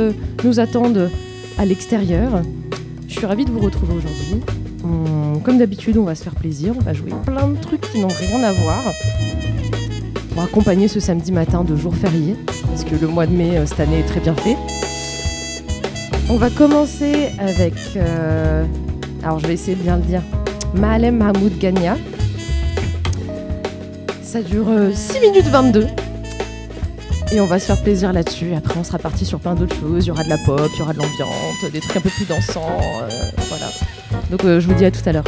euh, nous attendent à l'extérieur. Je suis ravie de vous retrouver aujourd'hui. Comme d'habitude, on va se faire plaisir, on va jouer plein de trucs qui n'ont rien à voir pour accompagner ce samedi matin de jour férié, parce que le mois de mai euh, cette année est très bien fait. On va commencer avec, euh, alors je vais essayer de bien le dire, Mahalem Mahmoud Gania. Ça dure euh, 6 minutes 22. Et on va se faire plaisir là-dessus. Après, on sera parti sur plein d'autres choses. Il y aura de la pop, il y aura de l'ambiance, des trucs un peu plus dansants. euh, voilà. Donc, euh, je vous dis à tout à l'heure.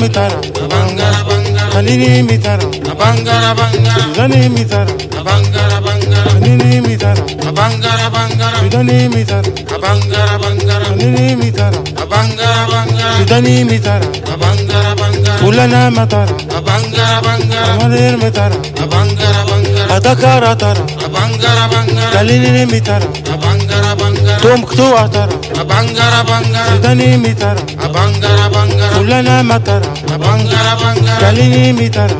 Mitara, abangara bangara, Dalini mitara, abangara bangara, Sudani mitara, abangara bangara, Dalini mitara, abangara bangara, Sudani mitara, abangara bangara, Dalini mitara, abangara bangara, Sudani mitara, abangara bangara, Ulana matara, abangara bangara, Amadir mitara, abangara bangara, Adakara tara, abangara bangara, Dalini mitara, bangara, Tum ktu atara, abangara bangara, Sudani mitara, fulana matara kalini mitara.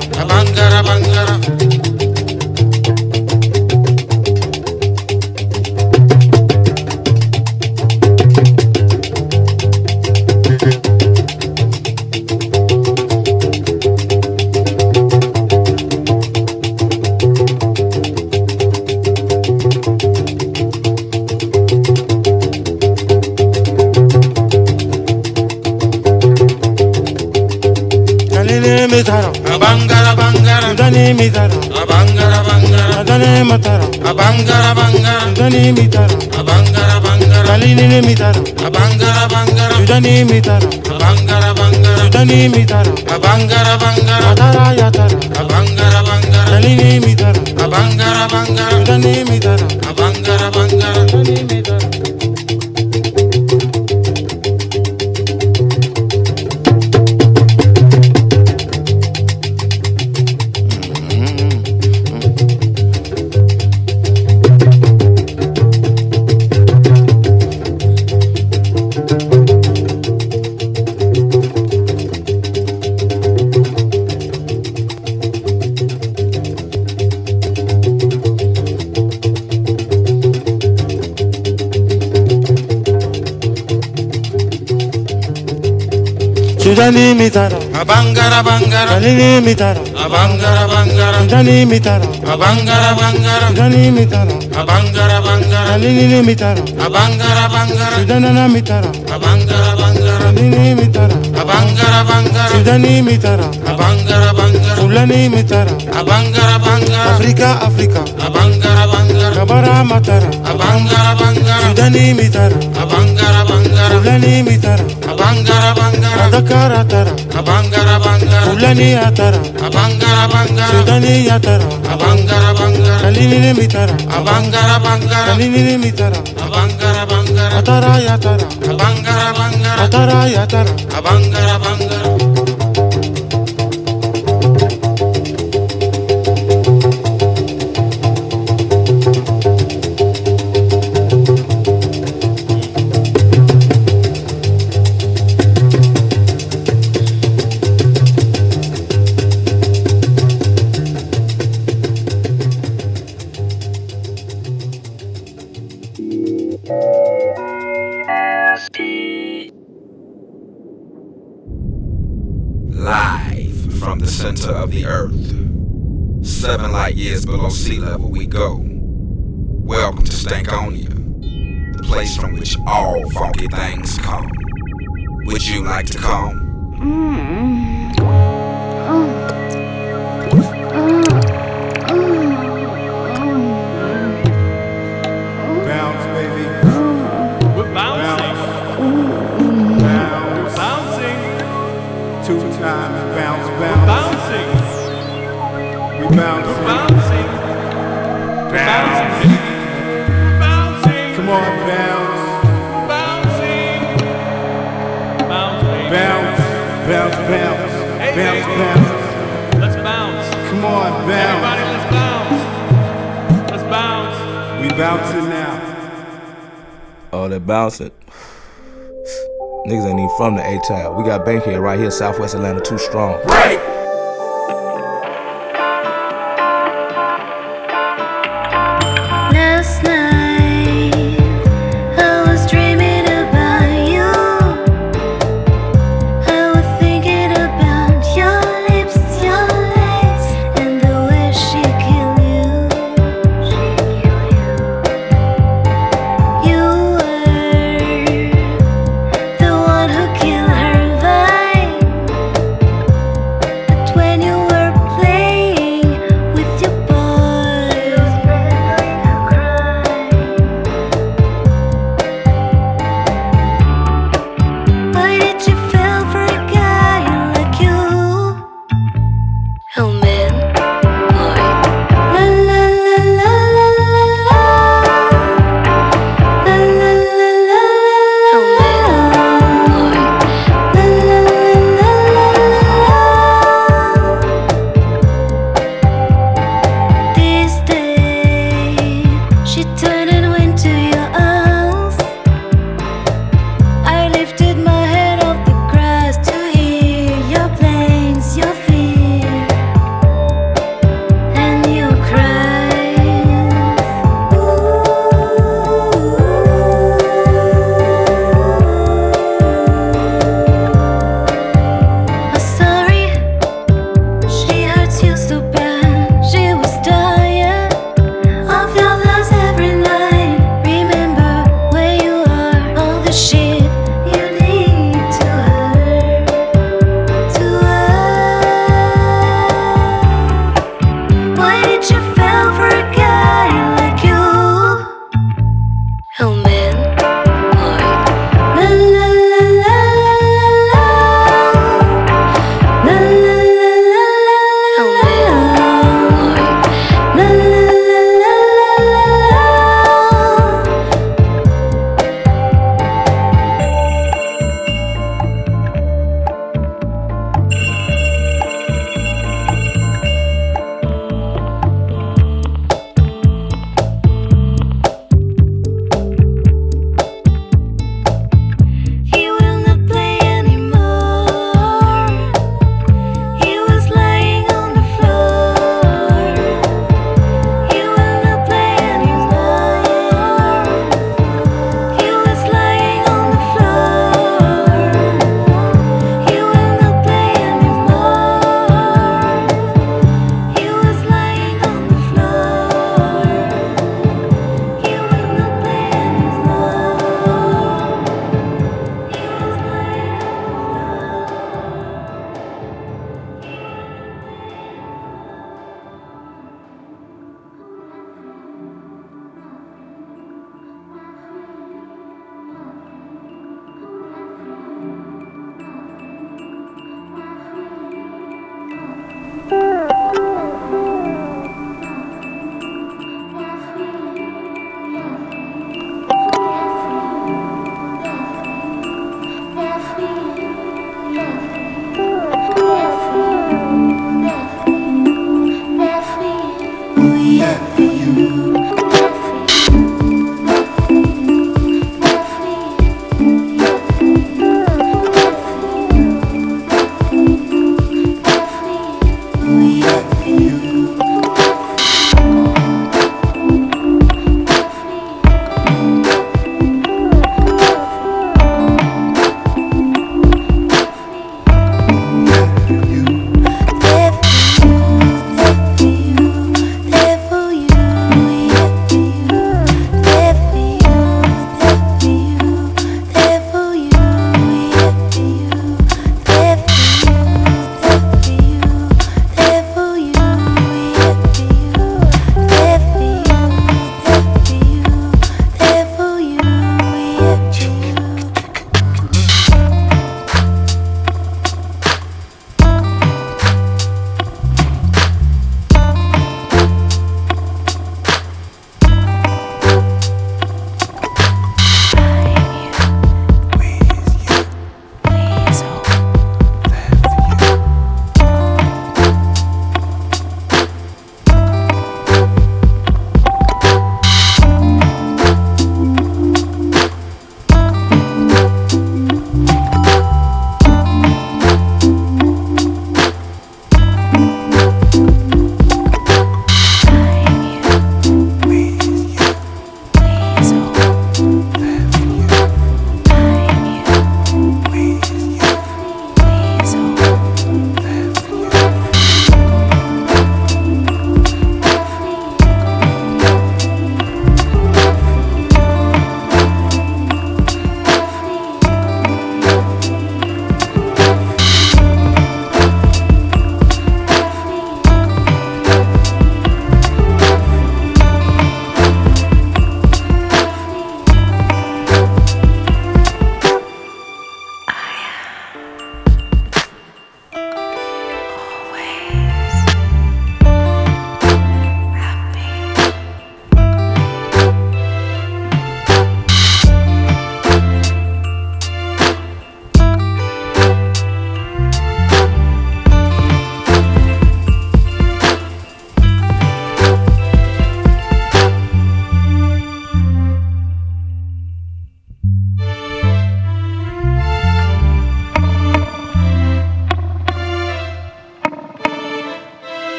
Abangara bangara, Sudani mitara, abangara bangara, Kalini mitara, abangara bangara, Sudani mitara, abangara bangara, Sudani mitara, abangara bangara, Matara yatara, abangara bangara, Kalini mitara, abangara bangara, Sudani mitara, abangara bangara. Sudani mitara. Abangara bangara, Kalini mitara, abangara bangara, Sudani mitara, abangara bangara, Sudani mitara, abangara bangara, Kalini mitara, abangara bangara, Sudanana mitara, abangara bangara, Kalini mitara, abangara bangara, Sudani mitara, abangara bangara, Fulani mitara, abangara bangara, Afrika Afrika, abangara bangara, Kabara matara, abangara bangara, Sudani mitara, abangara bangara, Fulani mitara, abangara bangara, Dakar atara, abangara bangara, Fulani atara, abangara bangara, Sudani atara, abangara bangara, Kalini mitara, abangara bangara, Kalini mitara, abangara bangara, Atara yatara, abangara bangara, Atara yatara, abangara bangara. We got Bankhead right here, Southwest Atlanta, too strong. Last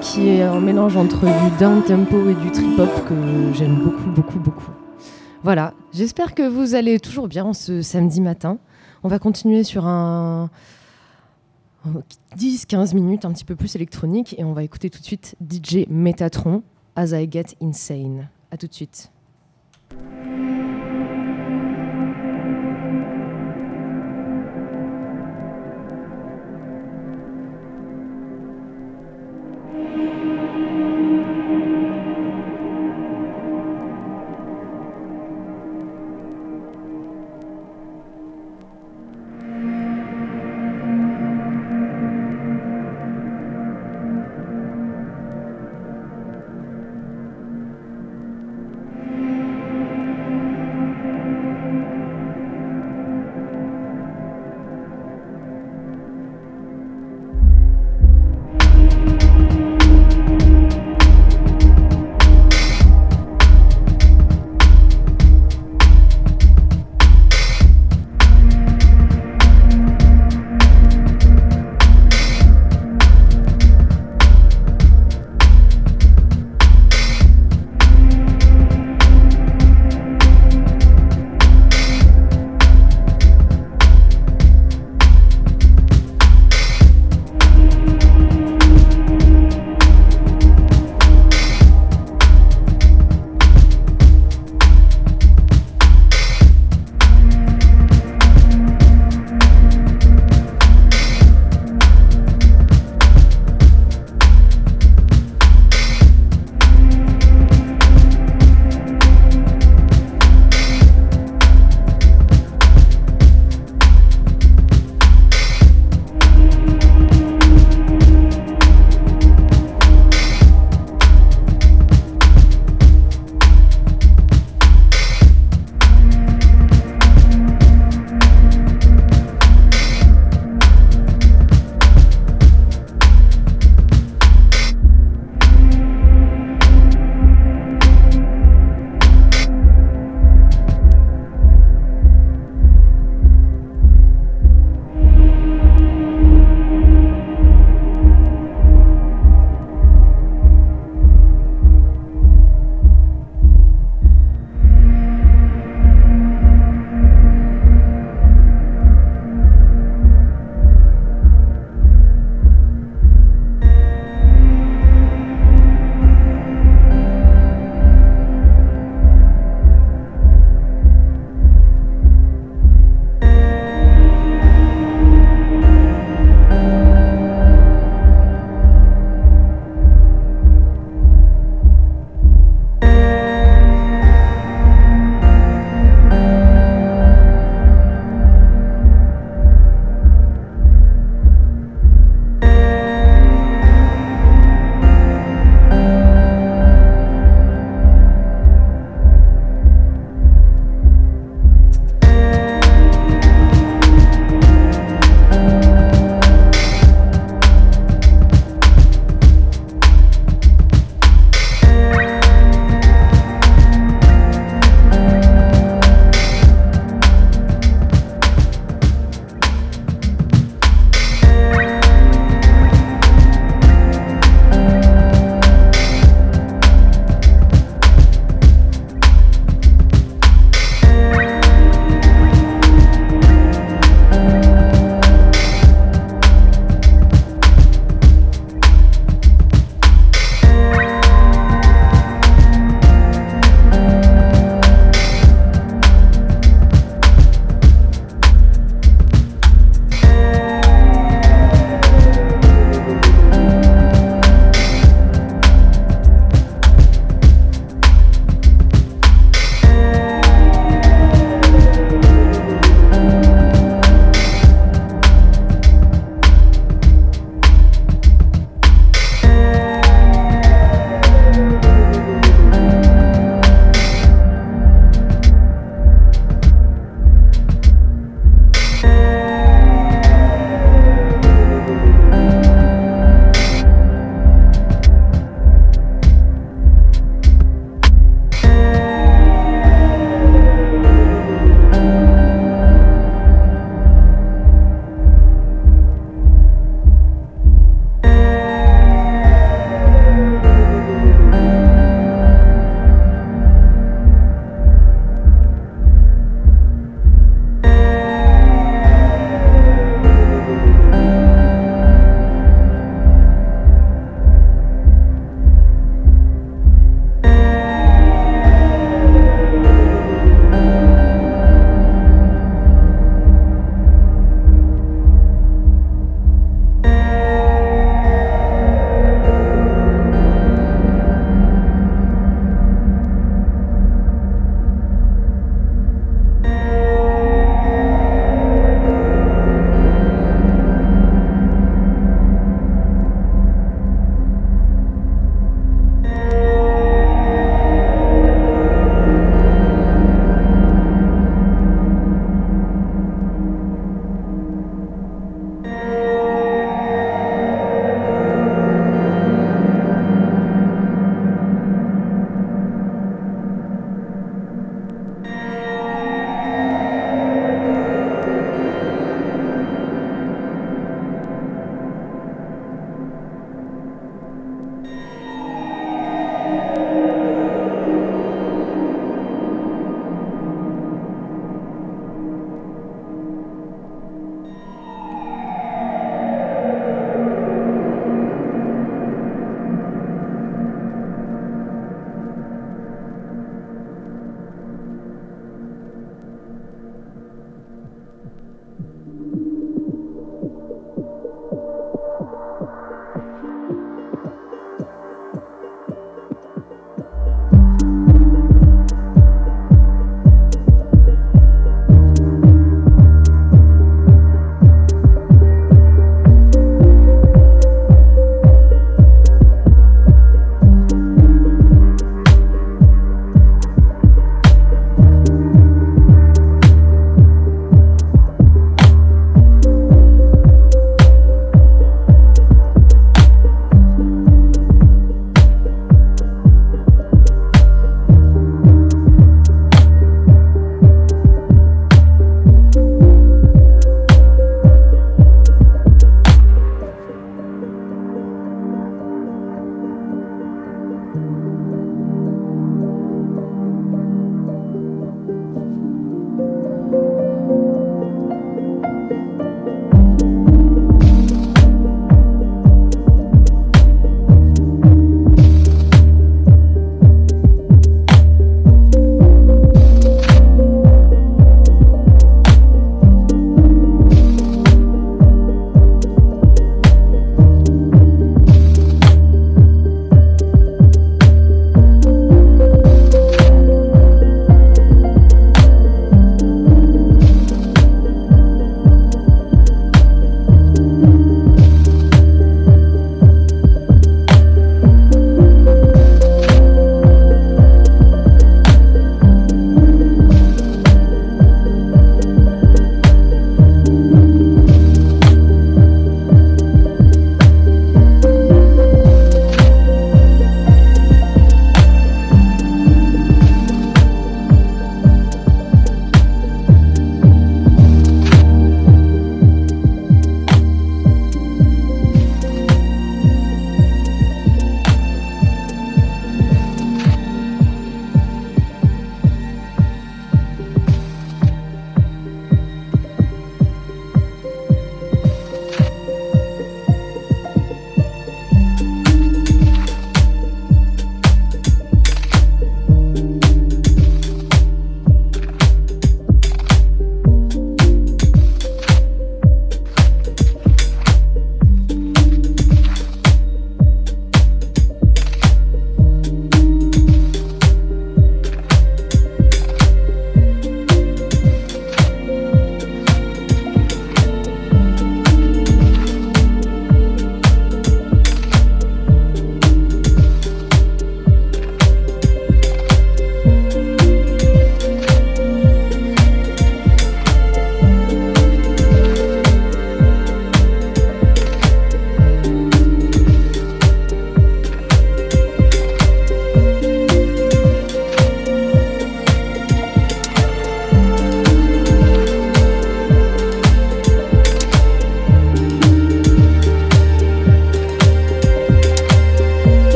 qui est un mélange entre du down tempo et du trip hop que j'aime beaucoup, beaucoup, beaucoup. Voilà, j'espère que vous allez toujours bien ce samedi matin. On va continuer sur un 10-15 minutes, un petit peu plus électronique, et on va écouter tout de suite DJ Metatron, As I Get Insane. A tout de suite.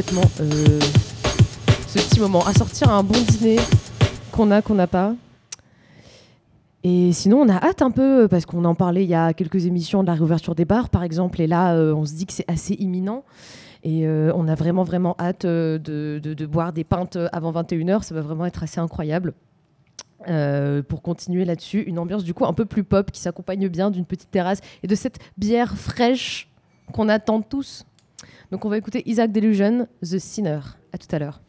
Euh, ce petit moment. À sortir un bon dîner qu'on a, qu'on n'a pas. Et sinon, on a hâte un peu, euh, parce qu'on en parlait il y a quelques émissions de la réouverture des bars, par exemple, et là, euh, on se dit que c'est assez imminent. Et on a vraiment, vraiment hâte de, de, boire des pintes avant 21h. Ça va vraiment être assez incroyable. Pour continuer là-dessus, une ambiance du coup un peu plus pop qui s'accompagne bien d'une petite terrasse et de cette bière fraîche qu'on attend tous. Donc on va écouter Isaac Delusion, The Sinner. À tout à l'heure.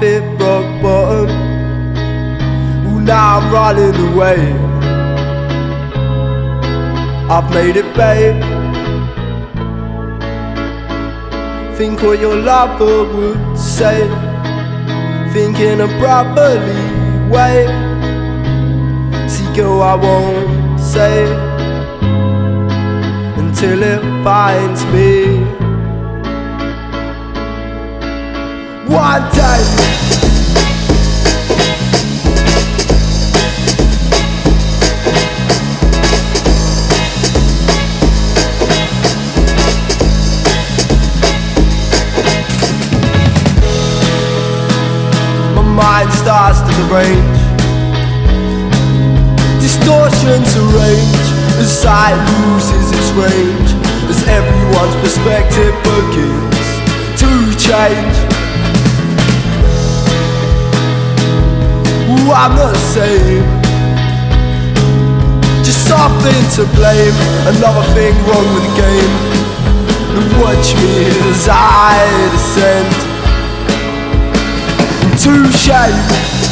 hit rock bottom. Ooh, now I'm running away. I've made it, babe. Think what your lover would say. Think in a properly way. See, girl, I won't say until it finds me. To blame, another thing wrong with the game. And watch me as I descend into shame.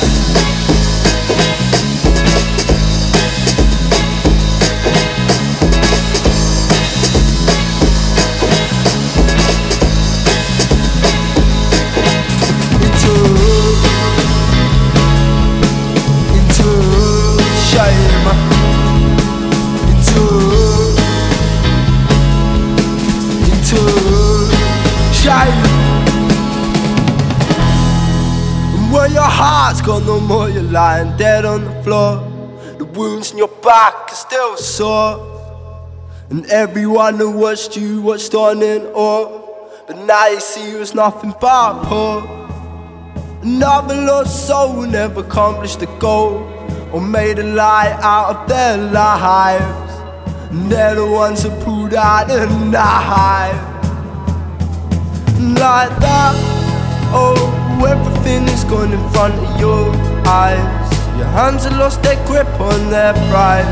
Heart's no more, you're lying dead on the floor. The wounds in your back are still sore. And everyone who watched you watched on in awe. But now you see it was nothing but poor. Another lost soul who never accomplished the goal or made a lie out of their lives. And they're the ones who pulled out the knife. Like that, oh, everything is gone in front of your eyes. Your hands have lost their grip on their prize.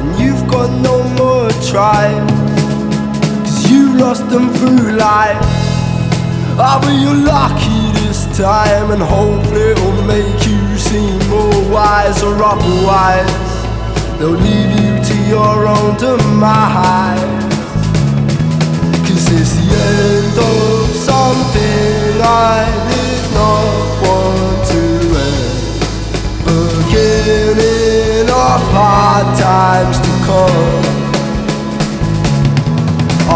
And you've got no more tries. Cause you lost them through life. Ah, but you're lucky this time, and hopefully it'll make you seem more wise or otherwise. They'll leave you to your own demise. Cause it's the end of something I not want to end. Beginning of hard times to come.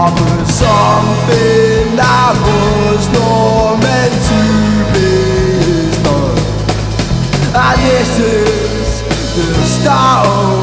Of something that was not meant to be. And this is the start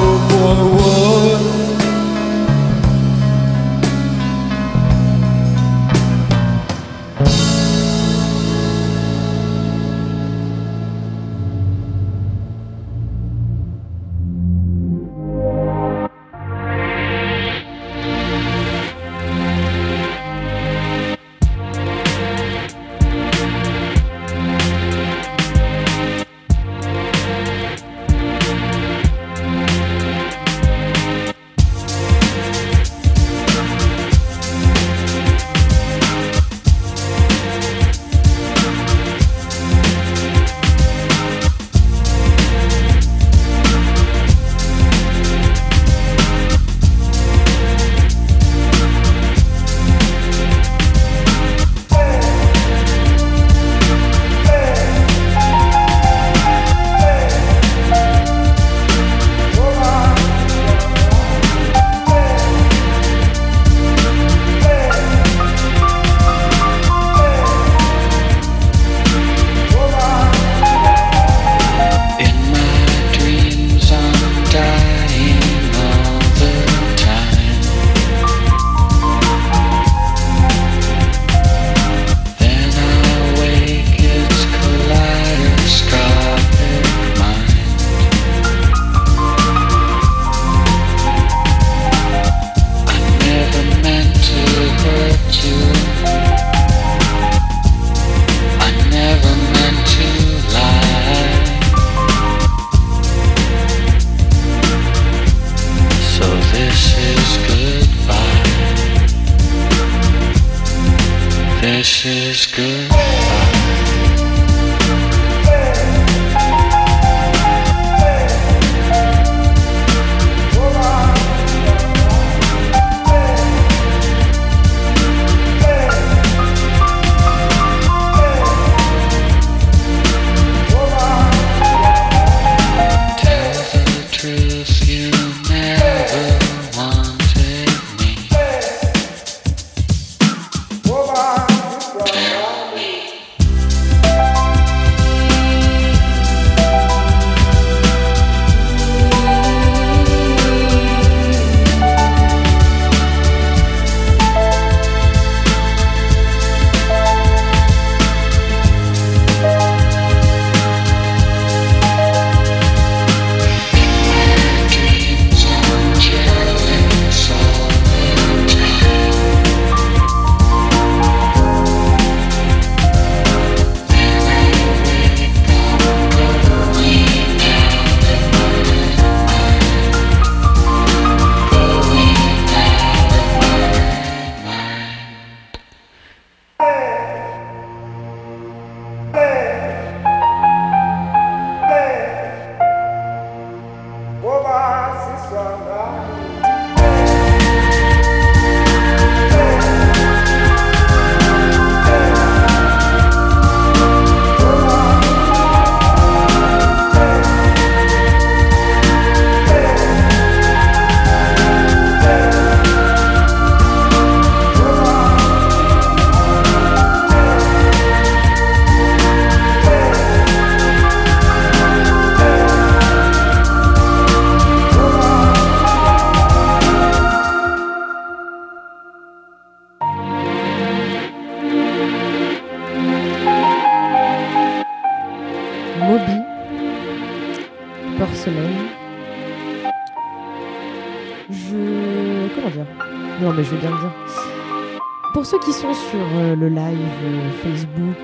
le live euh, Facebook,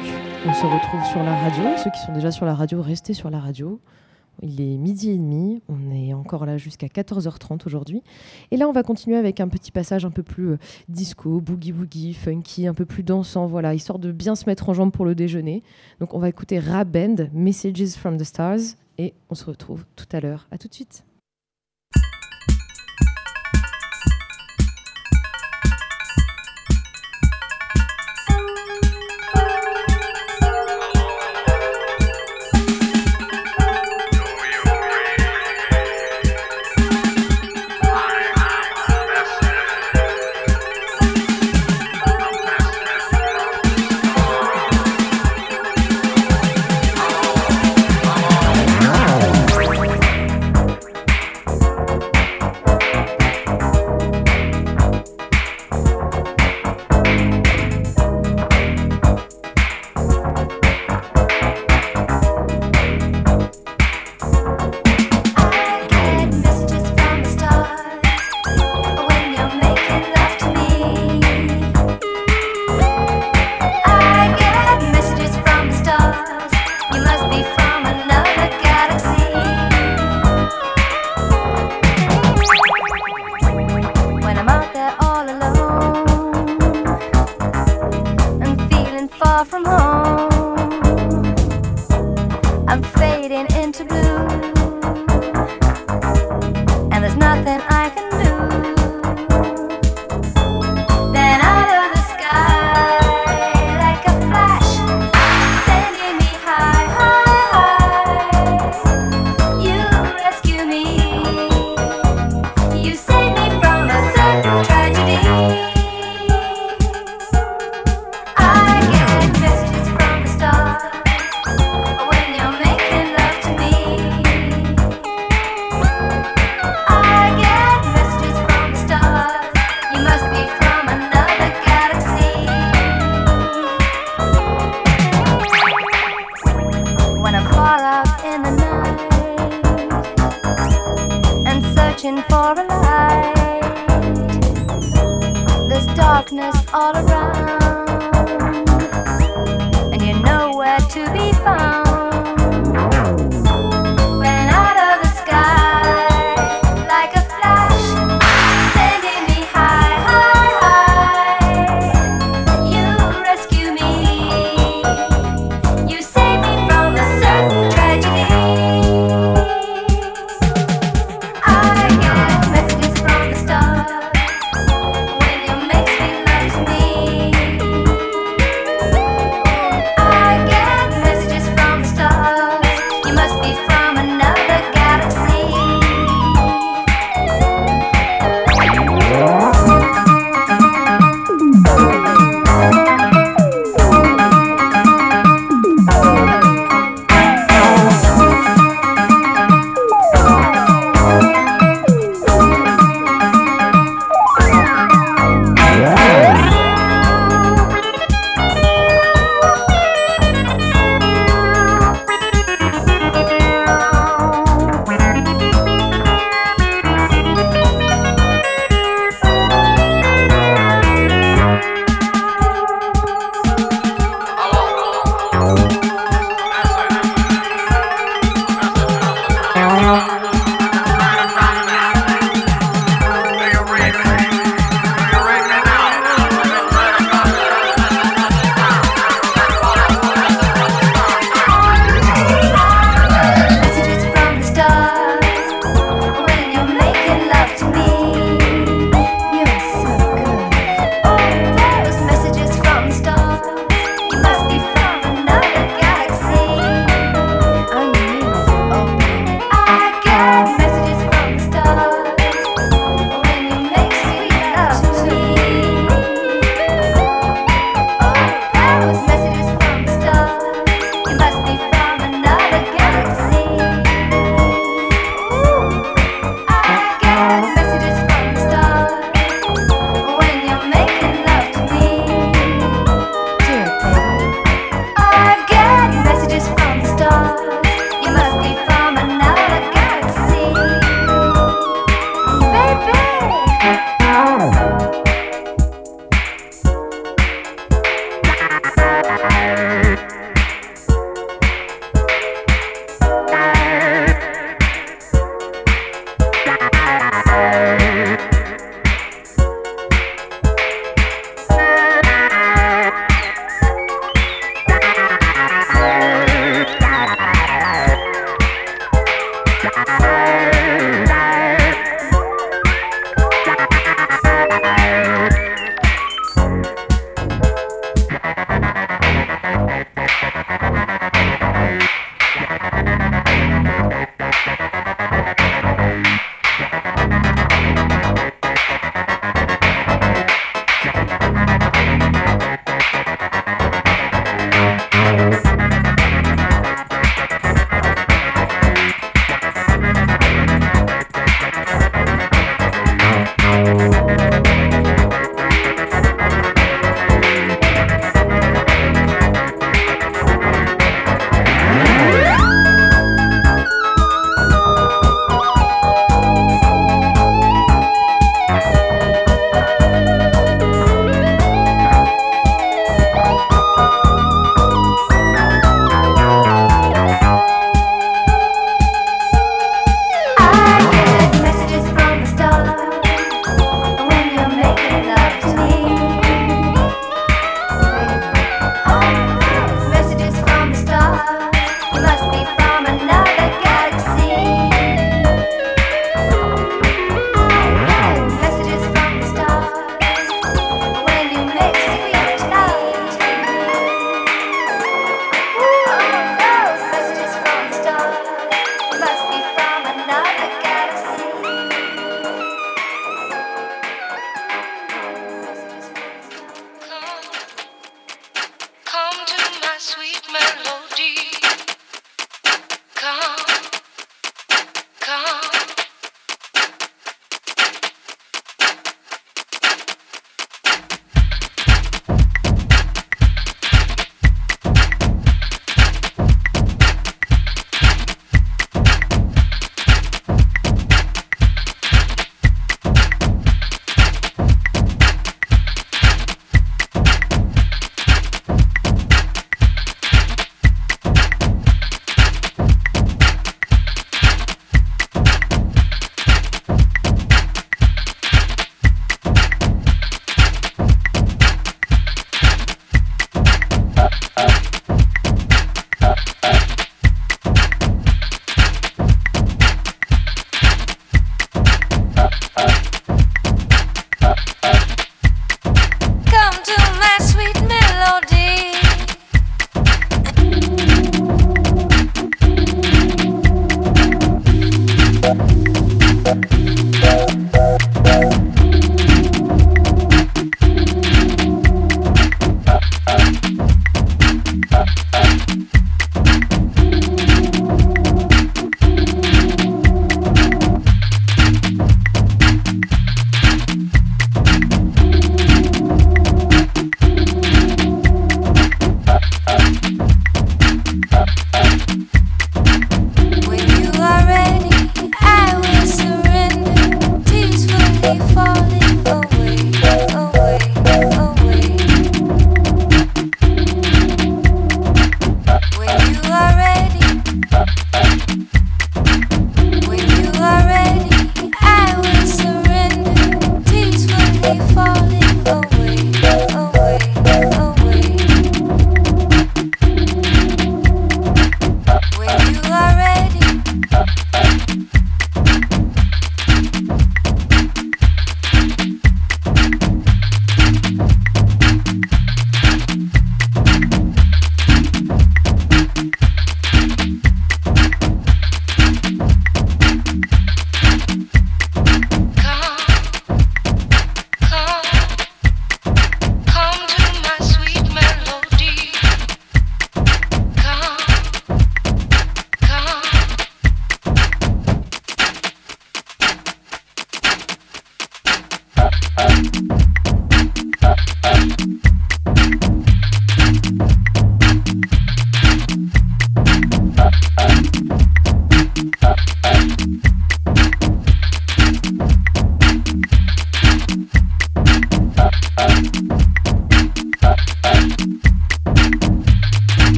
on se retrouve sur la radio. Ceux qui sont déjà sur la radio, restez sur la radio. Il est midi et demi, on est encore là jusqu'à 14h30 aujourd'hui. Et là, on va continuer avec un petit passage un peu plus euh, disco, boogie boogie, funky, un peu plus dansant, voilà, histoire de bien se mettre en jambe pour le déjeuner. Donc, on va écouter Rap Band, Messages from the Stars, et on se retrouve tout à l'heure. À tout de suite.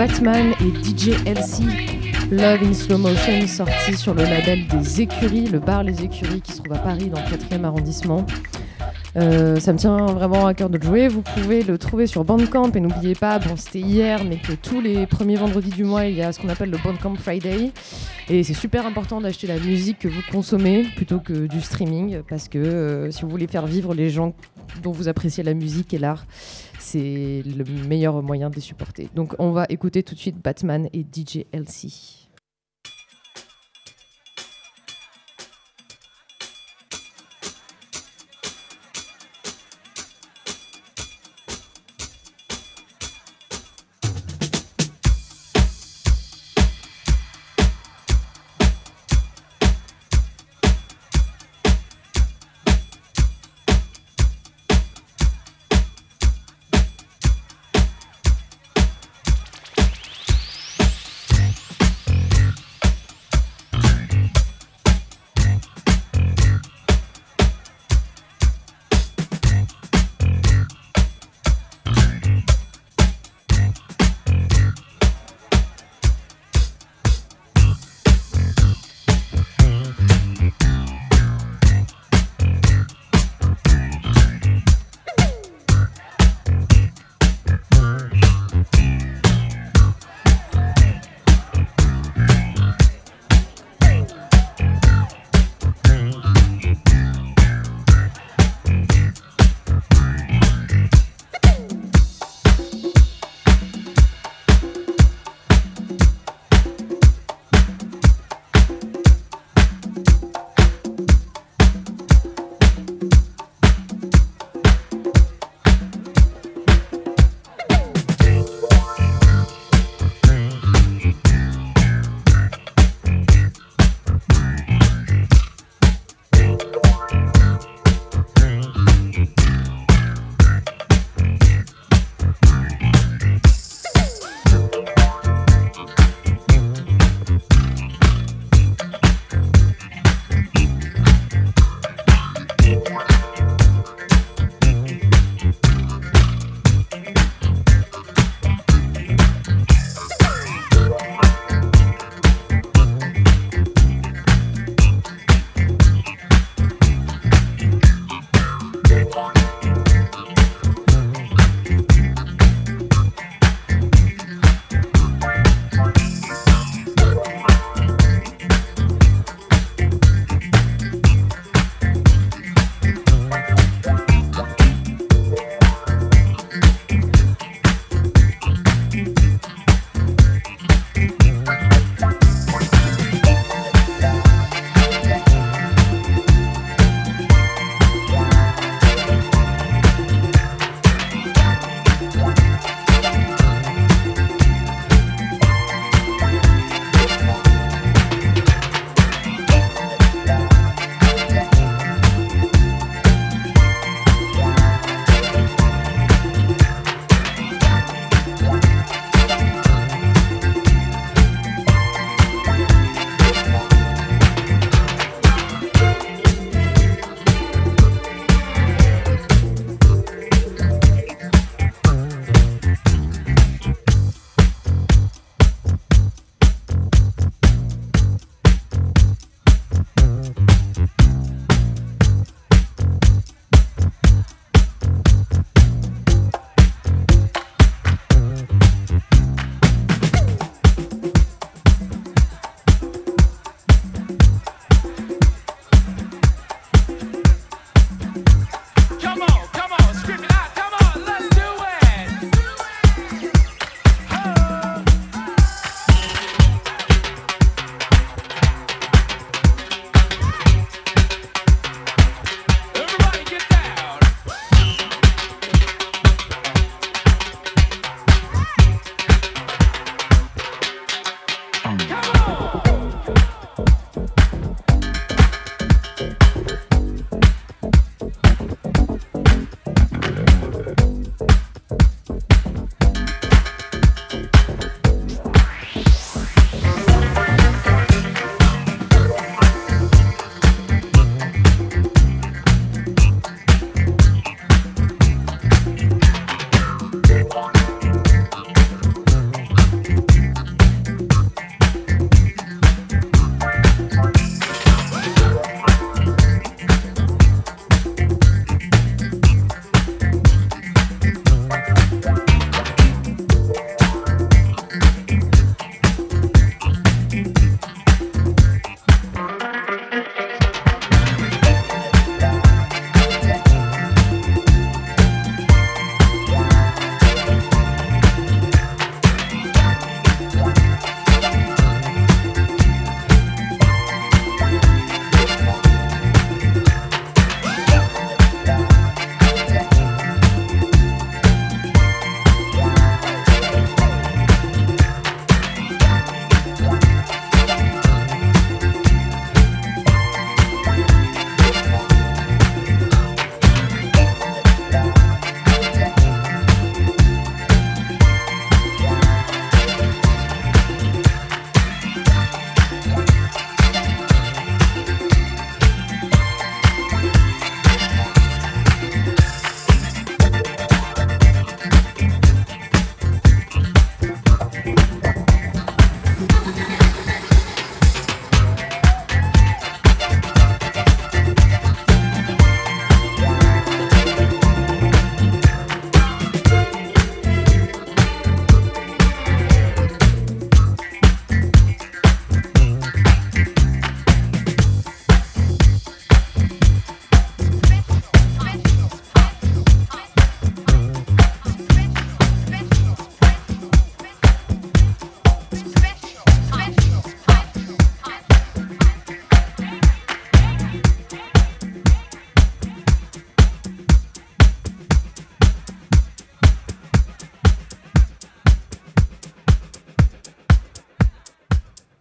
Batman et DJ LC, Love in Slow Motion, sorti sur le label des Écuries, le bar Les Écuries qui se trouve à Paris dans le 4e arrondissement. Euh, ça me tient vraiment à cœur de jouer. Vous pouvez le trouver sur Bandcamp et n'oubliez pas, bon c'était hier, mais que tous les premiers vendredis du mois, il y a ce qu'on appelle le Bandcamp Friday. Et c'est super important d'acheter la musique que vous consommez plutôt que du streaming parce que euh, si vous voulez faire vivre les gens dont vous appréciez la musique et l'art, c'est le meilleur moyen de les supporter. Donc on va écouter tout de suite Batman et DJ LC.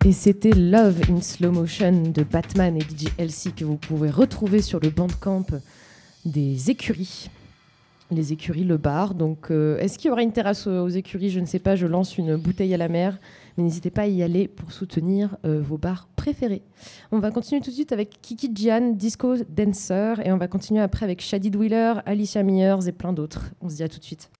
Et c'était Love in Slow Motion de Batman et DJ LC que vous pouvez retrouver sur le bandcamp des écuries. Les écuries, le bar. Donc, euh, est-ce qu'il y aura une terrasse aux, écuries? Je ne sais pas. Je lance une bouteille à la mer. Mais n'hésitez pas à y aller pour soutenir euh, vos bars préférés. On va continuer tout de suite avec Kiki Gian, Disco Dancer. Et on va continuer après avec Shady Dwiller, Alicia Myers et plein d'autres. On se dit à tout de suite.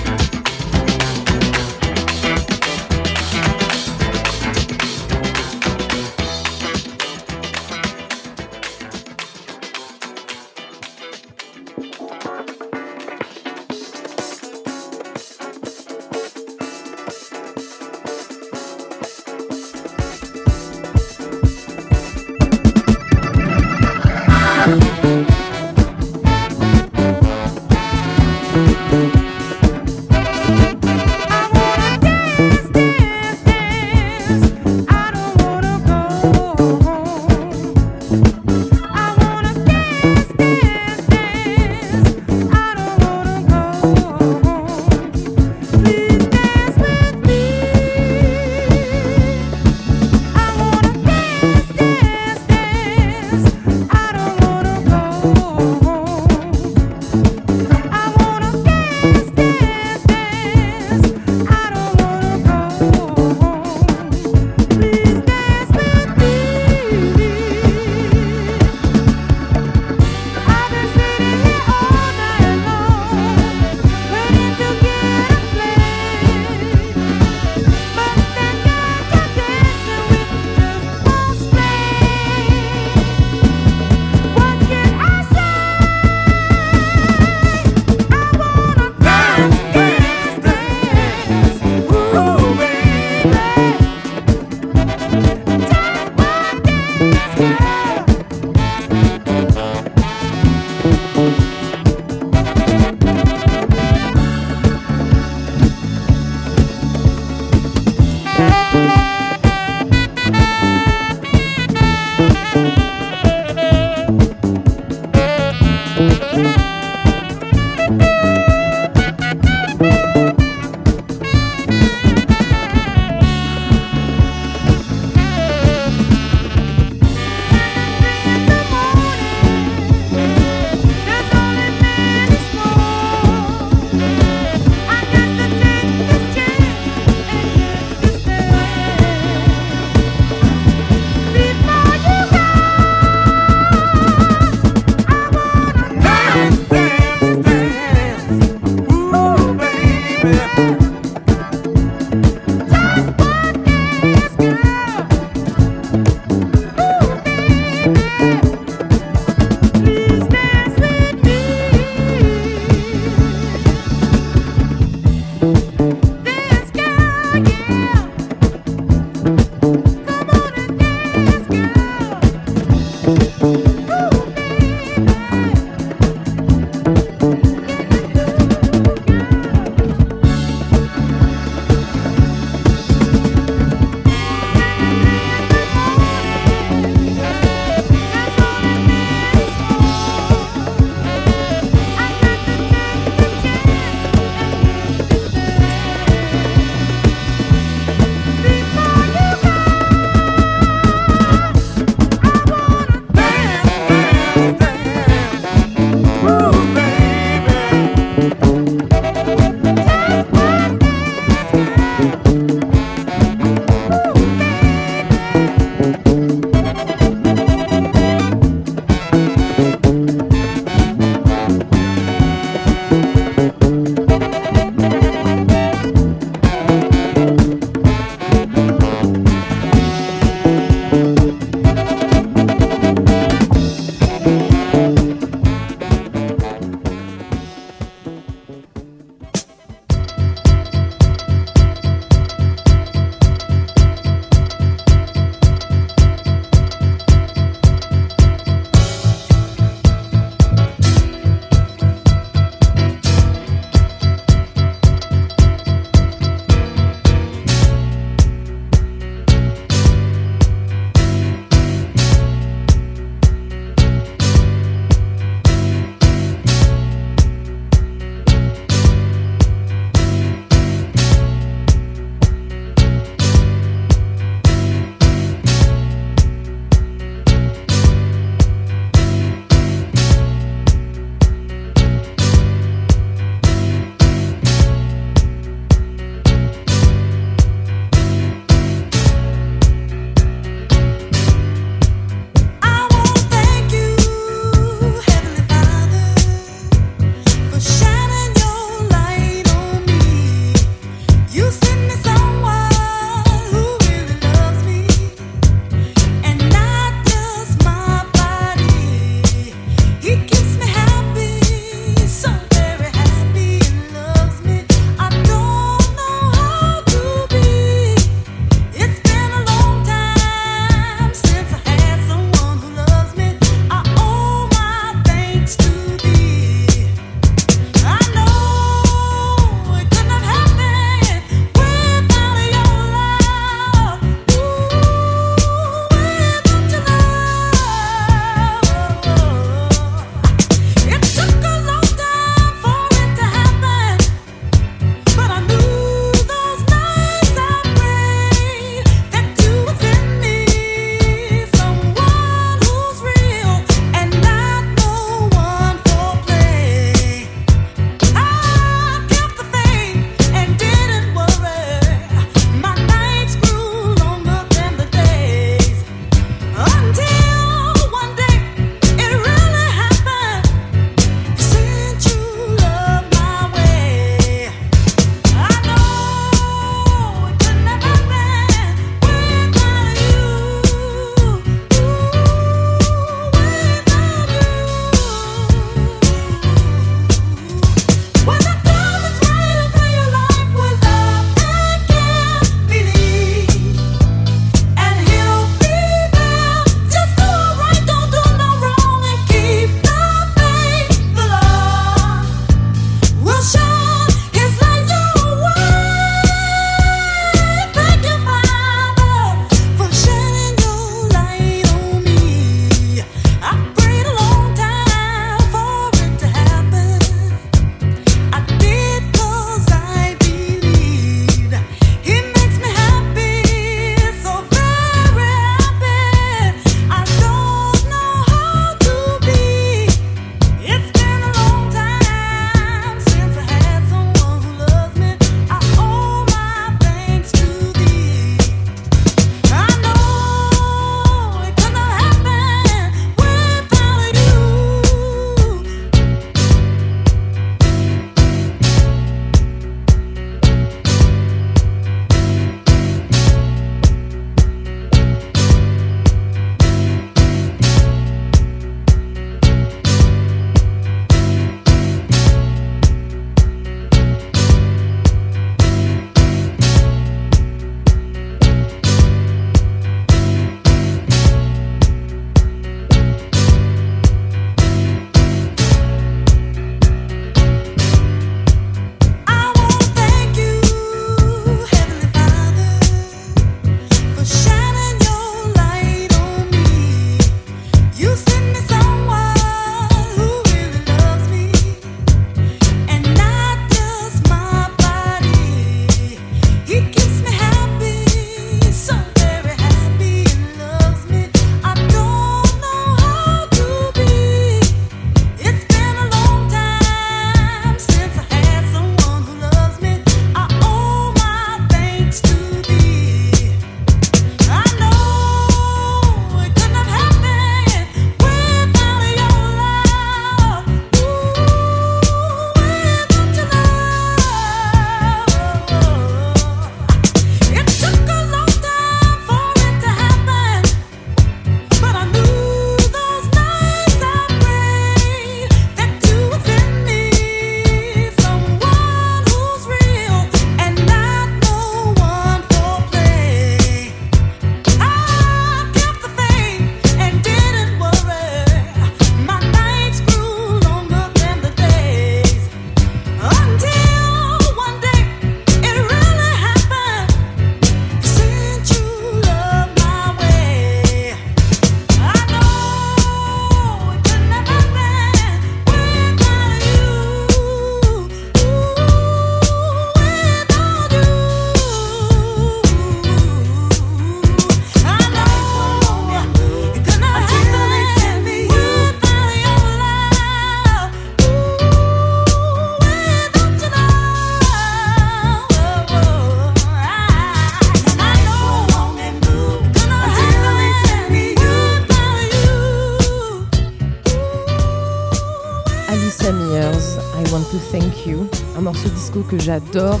Un morceau disco que j'adore,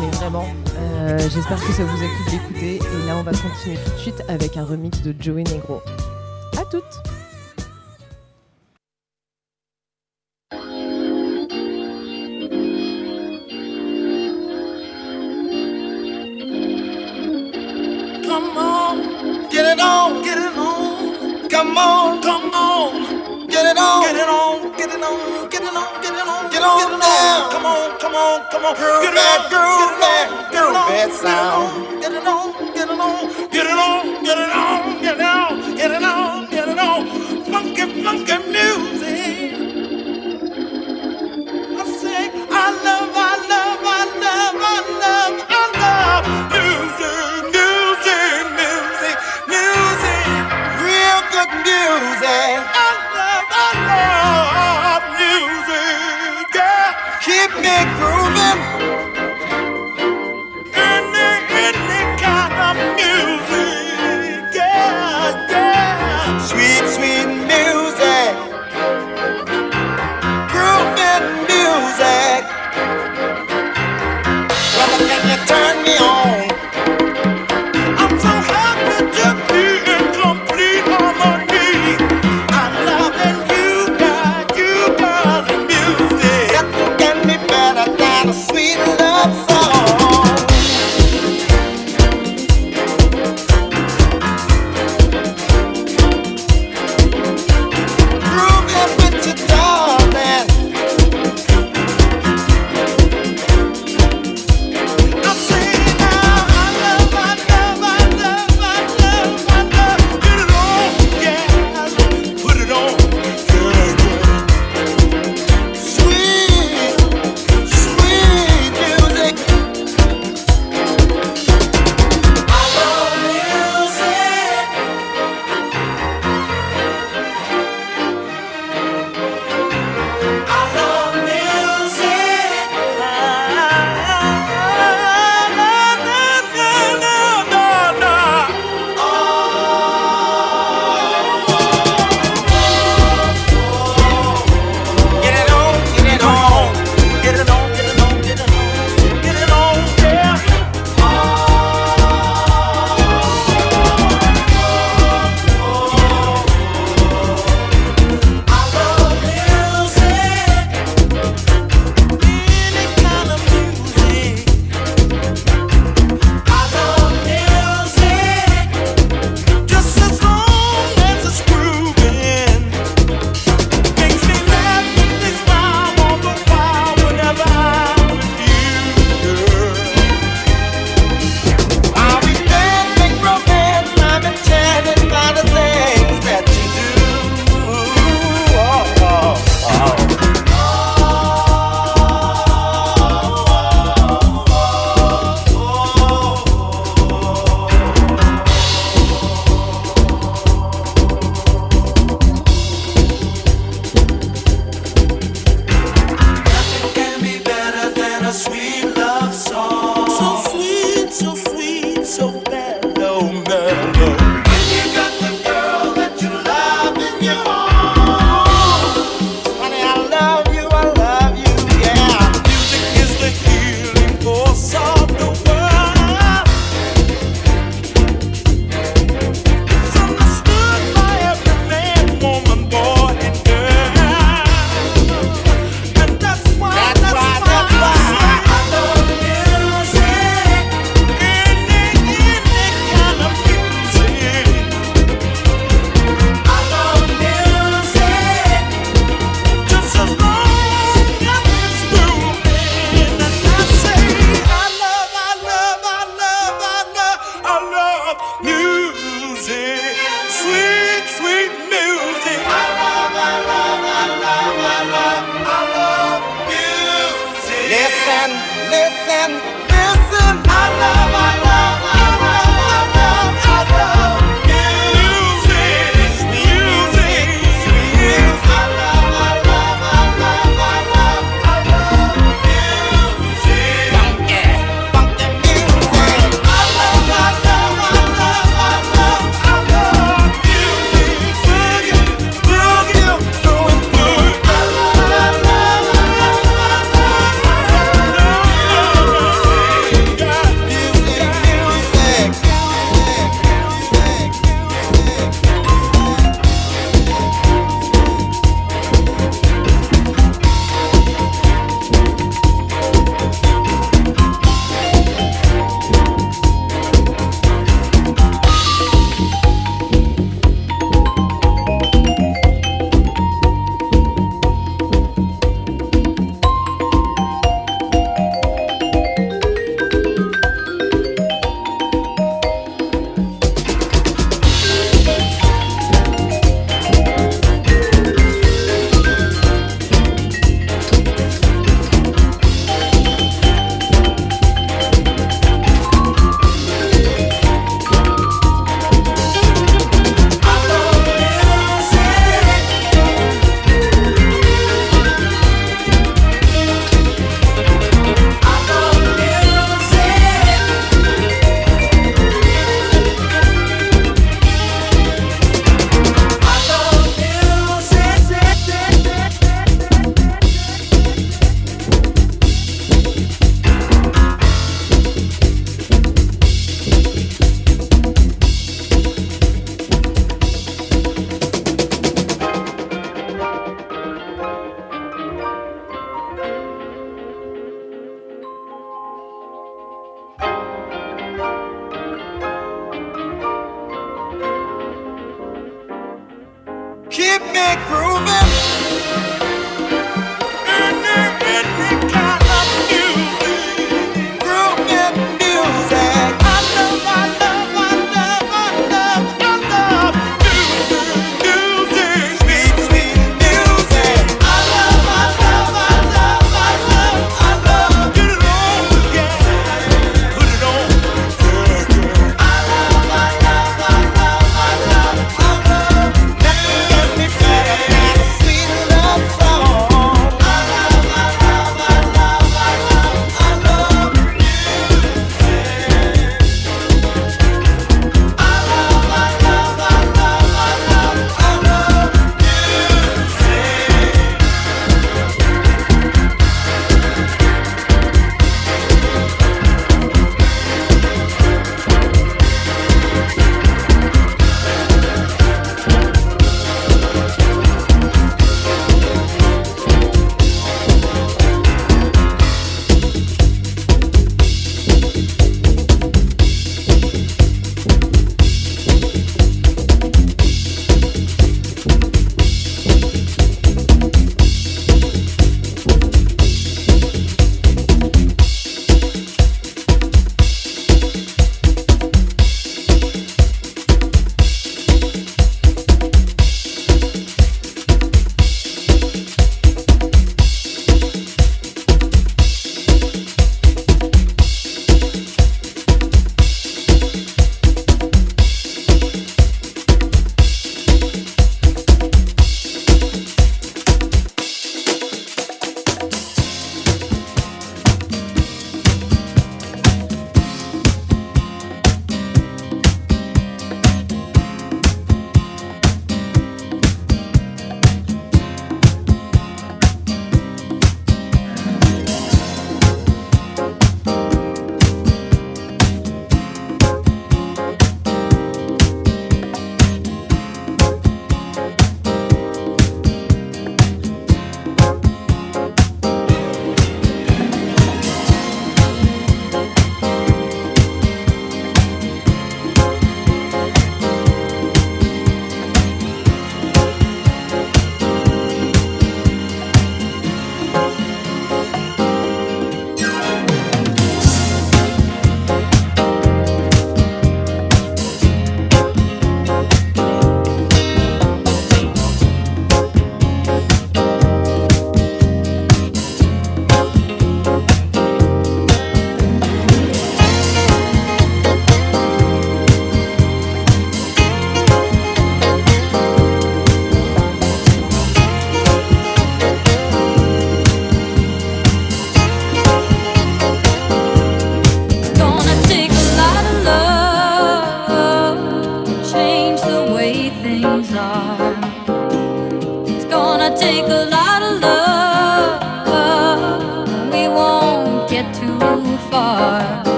mais vraiment. Euh, j'espère que ça vous a plu d'écouter. Et là, on va continuer tout de suite avec un remix de Joey Negro.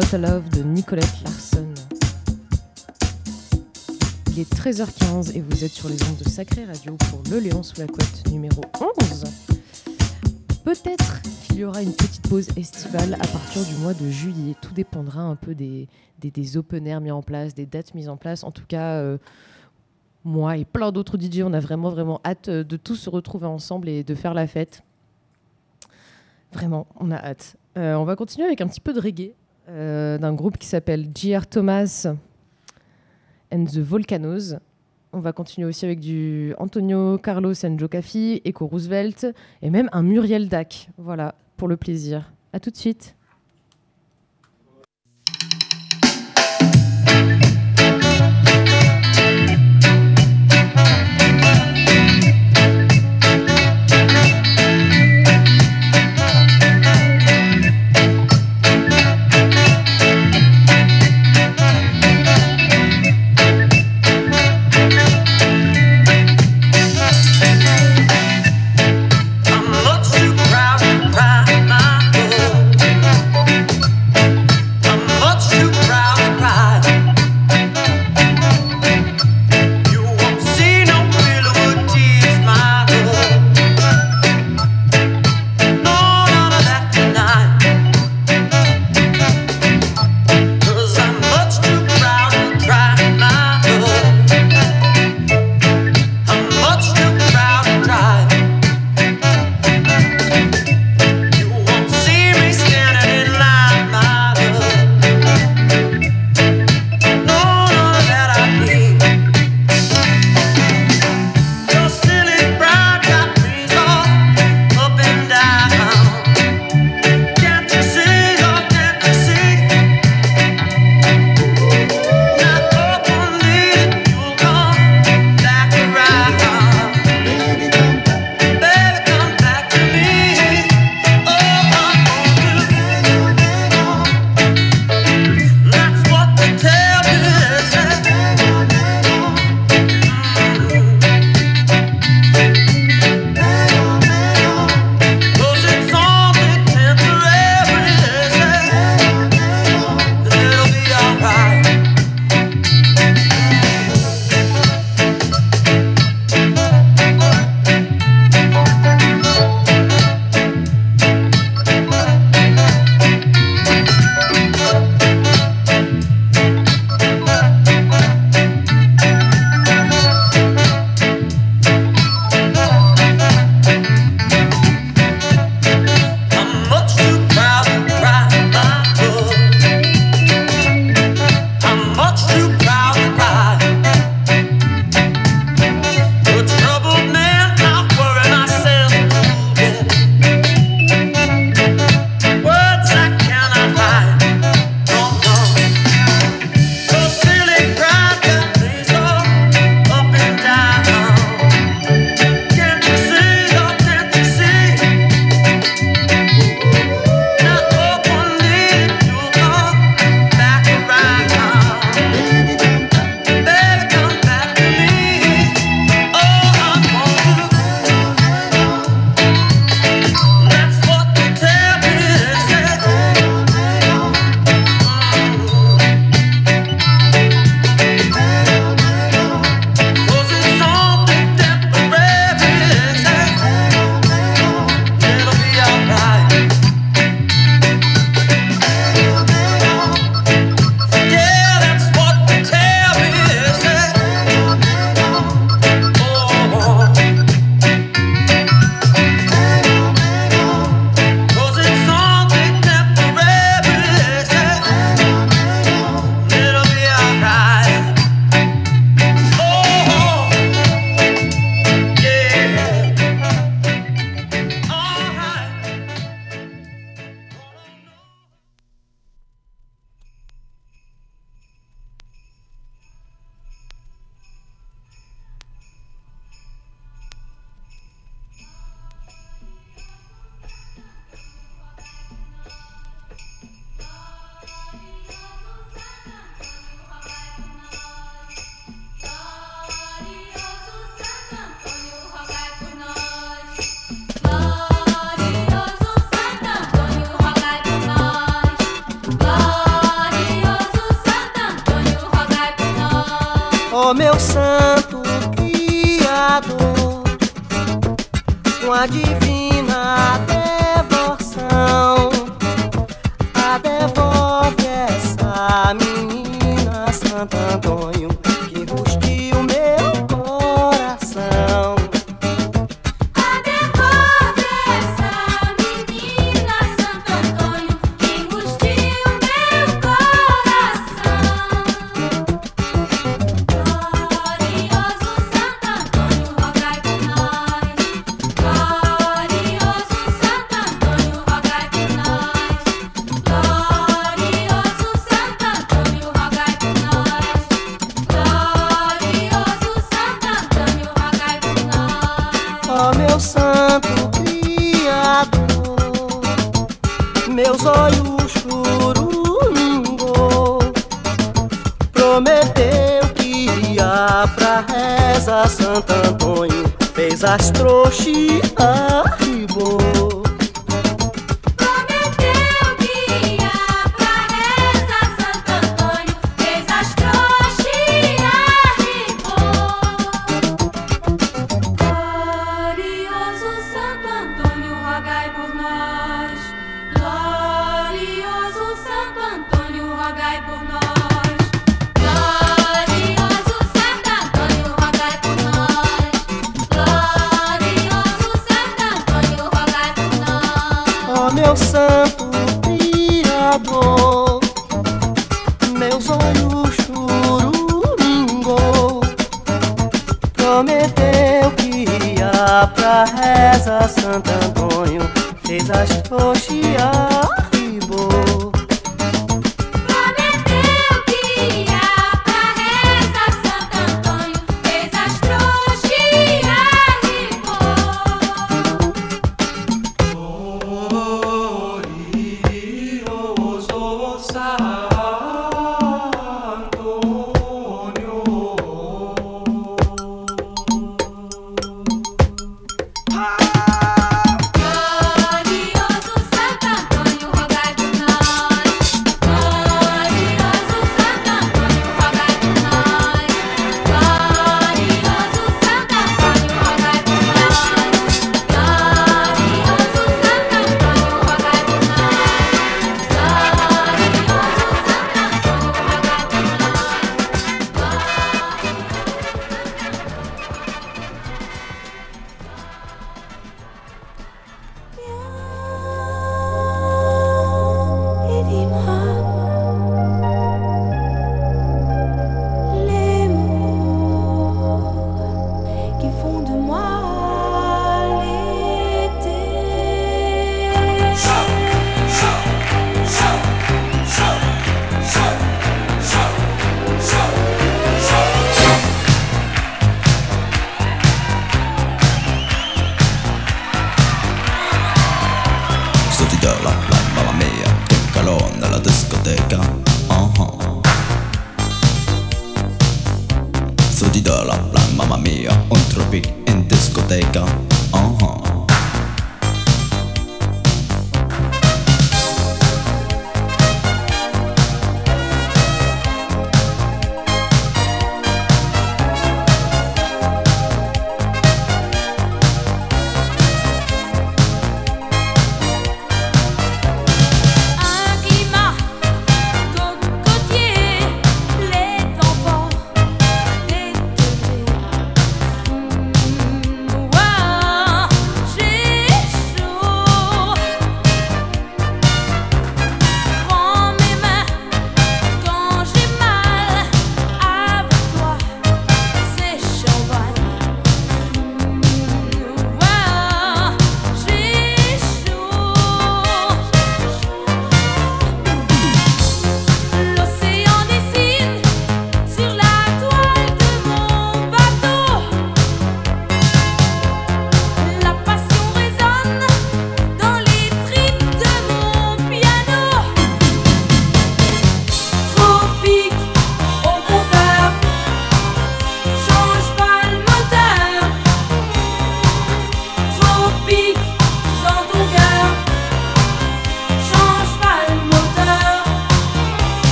Love de Nicolette Larson. Il est 13h15 et vous êtes sur les ondes de Sacré Radio pour Le Léon sous la couette numéro 11. Peut-être qu'il y aura une petite pause estivale à partir du mois de juillet. Tout dépendra un peu des, des, des open air mis en place, des dates mises en place. En tout cas, euh, moi et plein d'autres DJ, on a vraiment, vraiment hâte euh, de tous se retrouver ensemble et de faire la fête. Vraiment, on a hâte. Euh, on va continuer avec un petit peu de reggae euh, d'un groupe qui s'appelle J.R. Thomas and the Volcanoes. On va continuer aussi avec du Antonio Carlos and Caffi, Echo Roosevelt et même un Muriel Dac. Voilà, pour le plaisir. À tout de suite.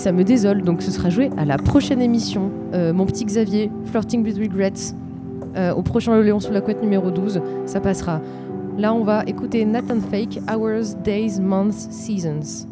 Ça me désole. Donc, ce sera joué à la prochaine émission. Euh, mon petit Xavier, Flirting with Regrets. euh, au prochain Le Léon sous la couette numéro 12, ça passera. Là, on va écouter Nathan Fake, Hours, Days, Months, Seasons.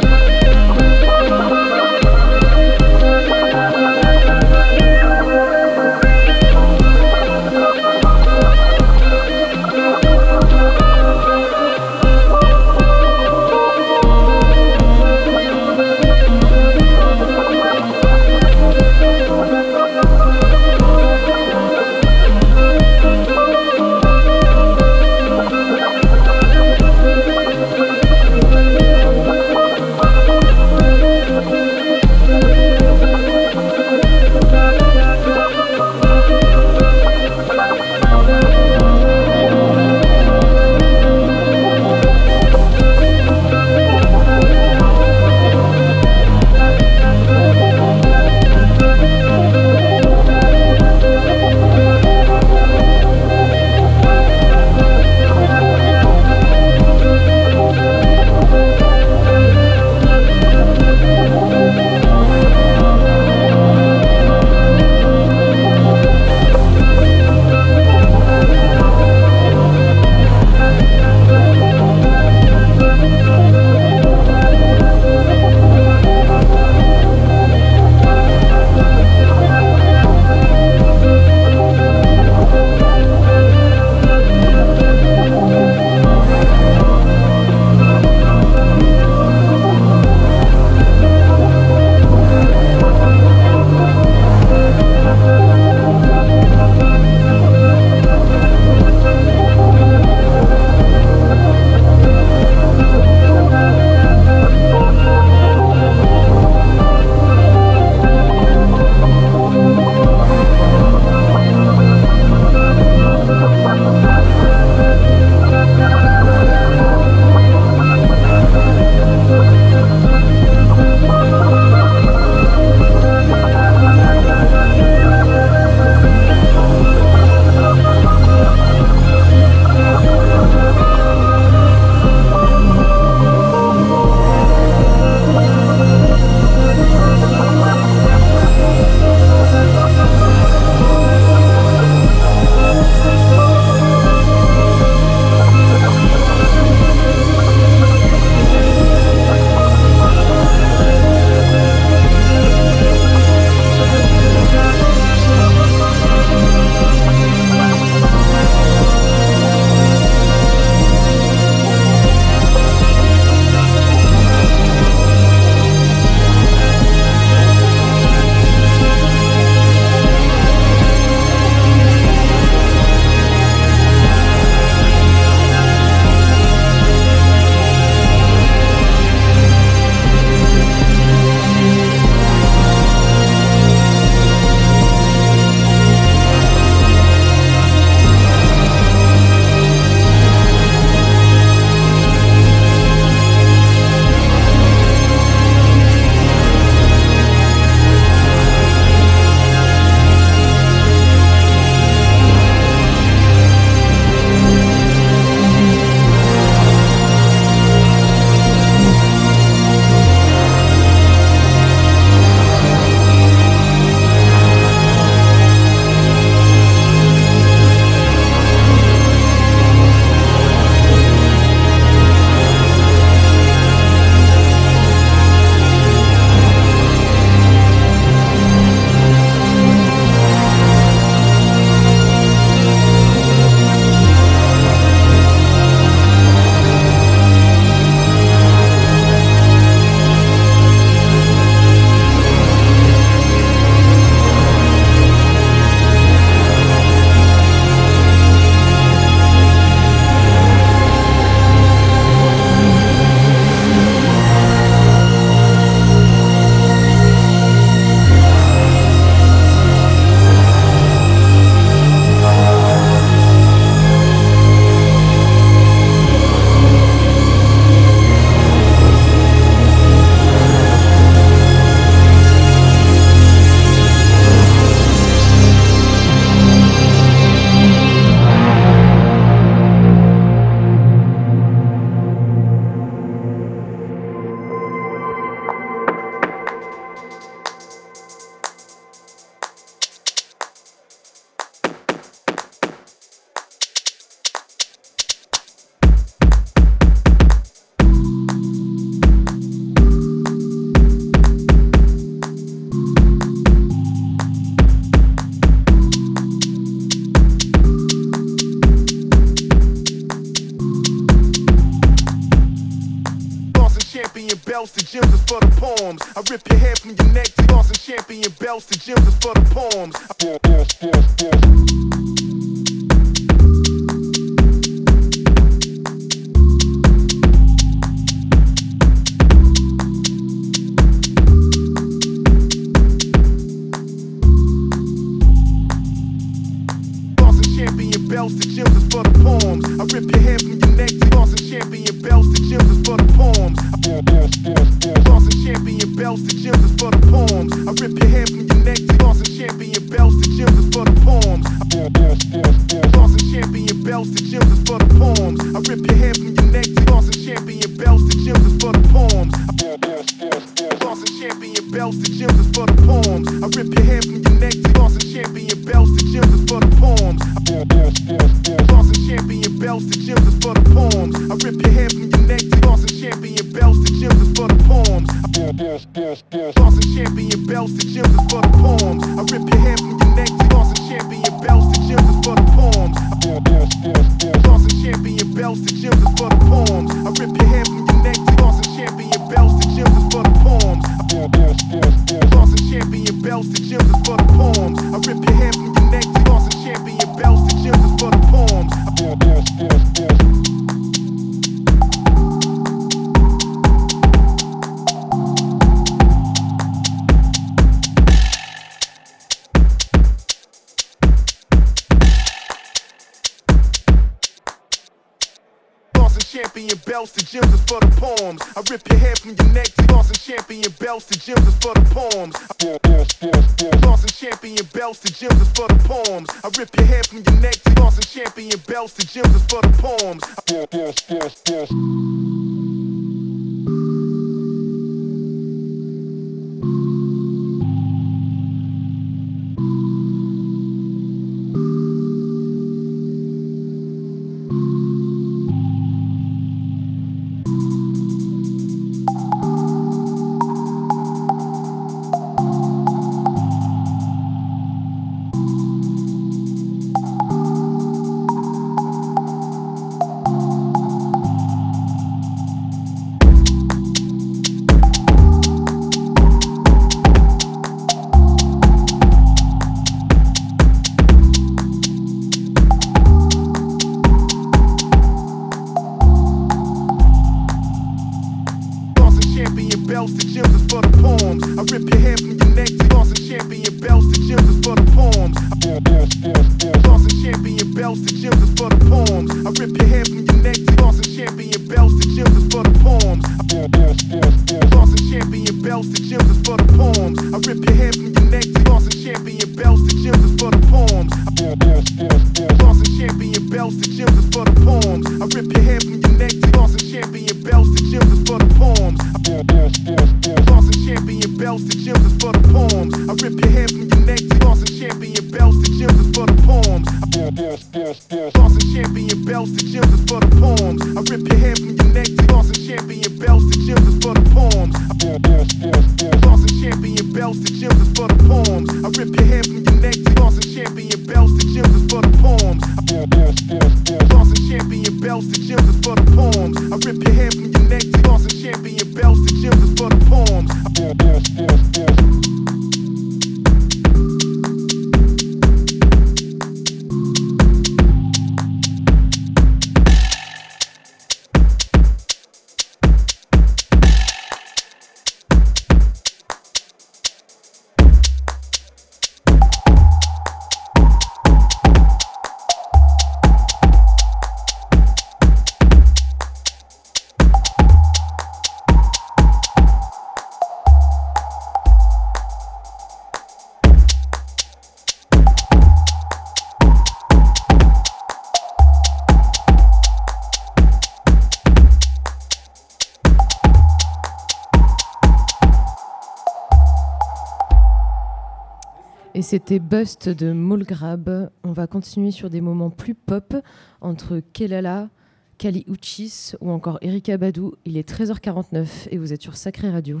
C'était Bust de Molgrab. On va continuer sur des moments plus pop entre Kelala, Kali Uchis ou encore Erika Badou. Il est 13h49 et vous êtes sur Sacré Radio.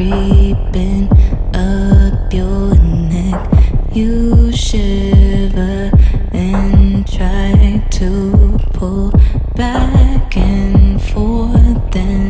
creeping up your neck. You shiver and try to pull back and forth. Then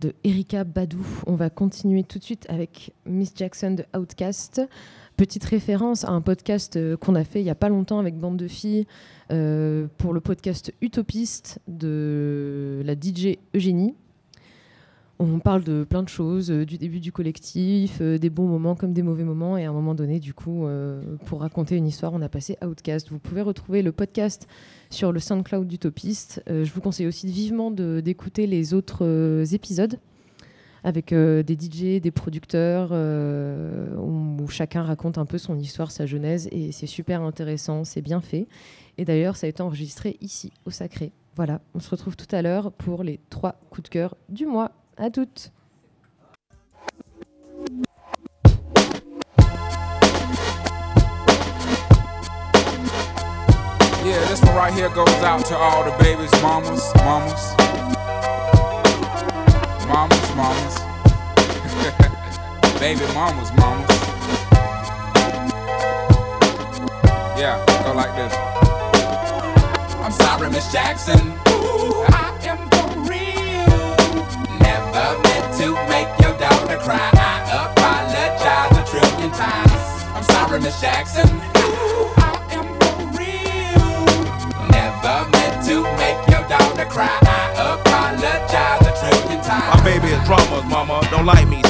de Erika Badou. On va continuer tout de suite avec Miss Jackson de Outcast. Petite référence à un podcast euh, qu'on a fait il n'y a pas longtemps avec Bande de filles euh, pour le podcast Utopiste de la DJ Eugénie, on parle de plein de choses, euh, du début du collectif, euh, des bons moments comme des mauvais moments. Et à un moment donné, du coup, euh, pour raconter une histoire, on a passé Outcast. Vous pouvez retrouver le podcast sur le SoundCloud d'Utopiste. Je vous conseille aussi vivement d'écouter les autres épisodes avec des DJ, des producteurs, où, où chacun raconte un peu son histoire, sa genèse. Et c'est super intéressant, c'est bien fait. Et d'ailleurs, ça a été enregistré ici, au Sacré. Voilà, on se retrouve tout à l'heure pour les trois coups de cœur du mois. À toutes Yeah, this one right here goes out to all the babies, mamas, mamas. Mamas, mamas. Baby mamas, mamas. Yeah, go like this. I'm sorry, Miss Jackson. Ooh, to make your daughter cry. I apologize a trillion times. I'm sorry, Miss Jackson. Ooh, I am for real. Never meant to make your daughter cry. I apologize a trillion times. My baby is drama, mama. Don't like me.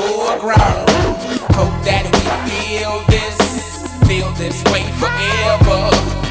full grown. Hope that we feel this, feel this way forever.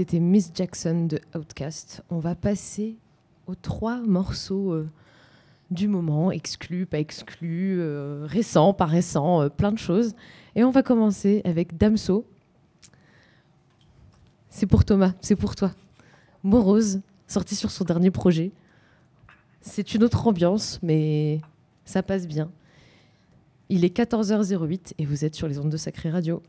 C'était Miss Jackson de Outcast. On va passer aux trois morceaux euh, du moment, exclus, pas exclus, euh, récents, pas récents, euh, plein de choses. Et on va commencer avec Damso. C'est pour Thomas, c'est pour toi. Morose, sorti sur son dernier projet. C'est une autre ambiance, mais ça passe bien. Il est 14h08 et vous êtes sur les ondes de Sacré Radio.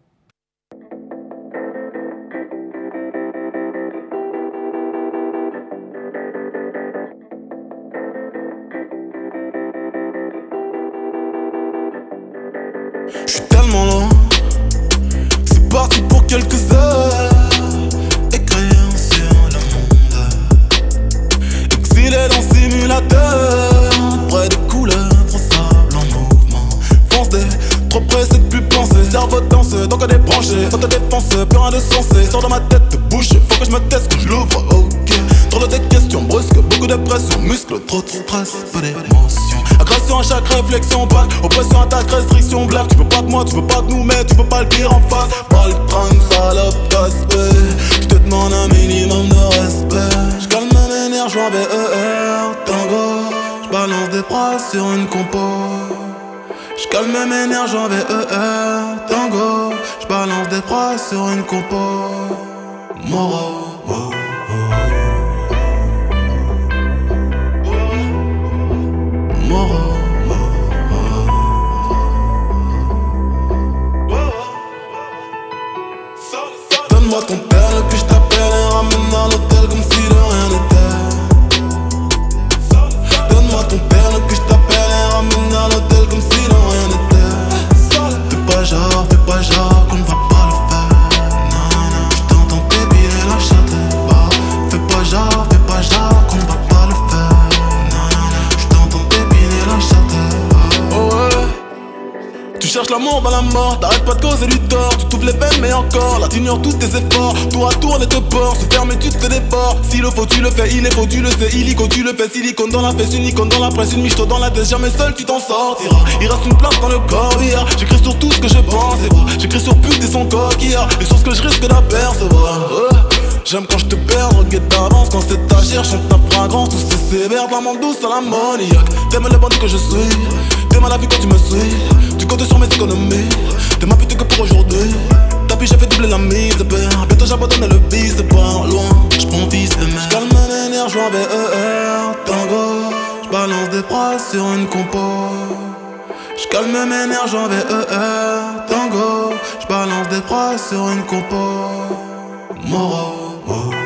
Sur une compo. Je calme mes nerfs, j'en vais ER, tango. Je balance des phrases sur une compo. Moro, Donne-moi ton tel, puis je t'appelle et ramène à l'hôtel cherches l'amour dans la mort, t'arrêtes pas de causer du tort, tu t'ouvres les veines mais encore, là t'ignores tous tes efforts, tour à tour on te porte, se ferme et tu te ports, s'il le faut tu le fais, il est faux tu le sais, illico tu le fais, silicone dans la fesse, une icône dans la presse, une michto dans la tête, jamais seul tu t'en sortiras, il reste une place dans le corps hier, j'écris sur tout ce que je pense et j'écris sur pute et son coquillard, les choses que je risque d'apercevoir. J'aime quand je te perds, regarde d'avance quand c'est ta chair, chante ta fragrance, tout c'est sévère, de la douce à l'ammoniaque. T'aimes les bandits que je suis, t'aimes à la vie quand tu me suis, tu comptes sur mes économies, t'es ma pute que pour aujourd'hui. Tapis j'ai fait doubler la mise père, bientôt j'abandonne le vice, c'est pas loin, j'prends fils de mère. J'calme mes nerfs, j'vois BER, tango, j'balance des phrases sur une compo. J'calme mes nerfs, j'vois BER, tango, j'balance des phrases sur une compo. Moro, wow.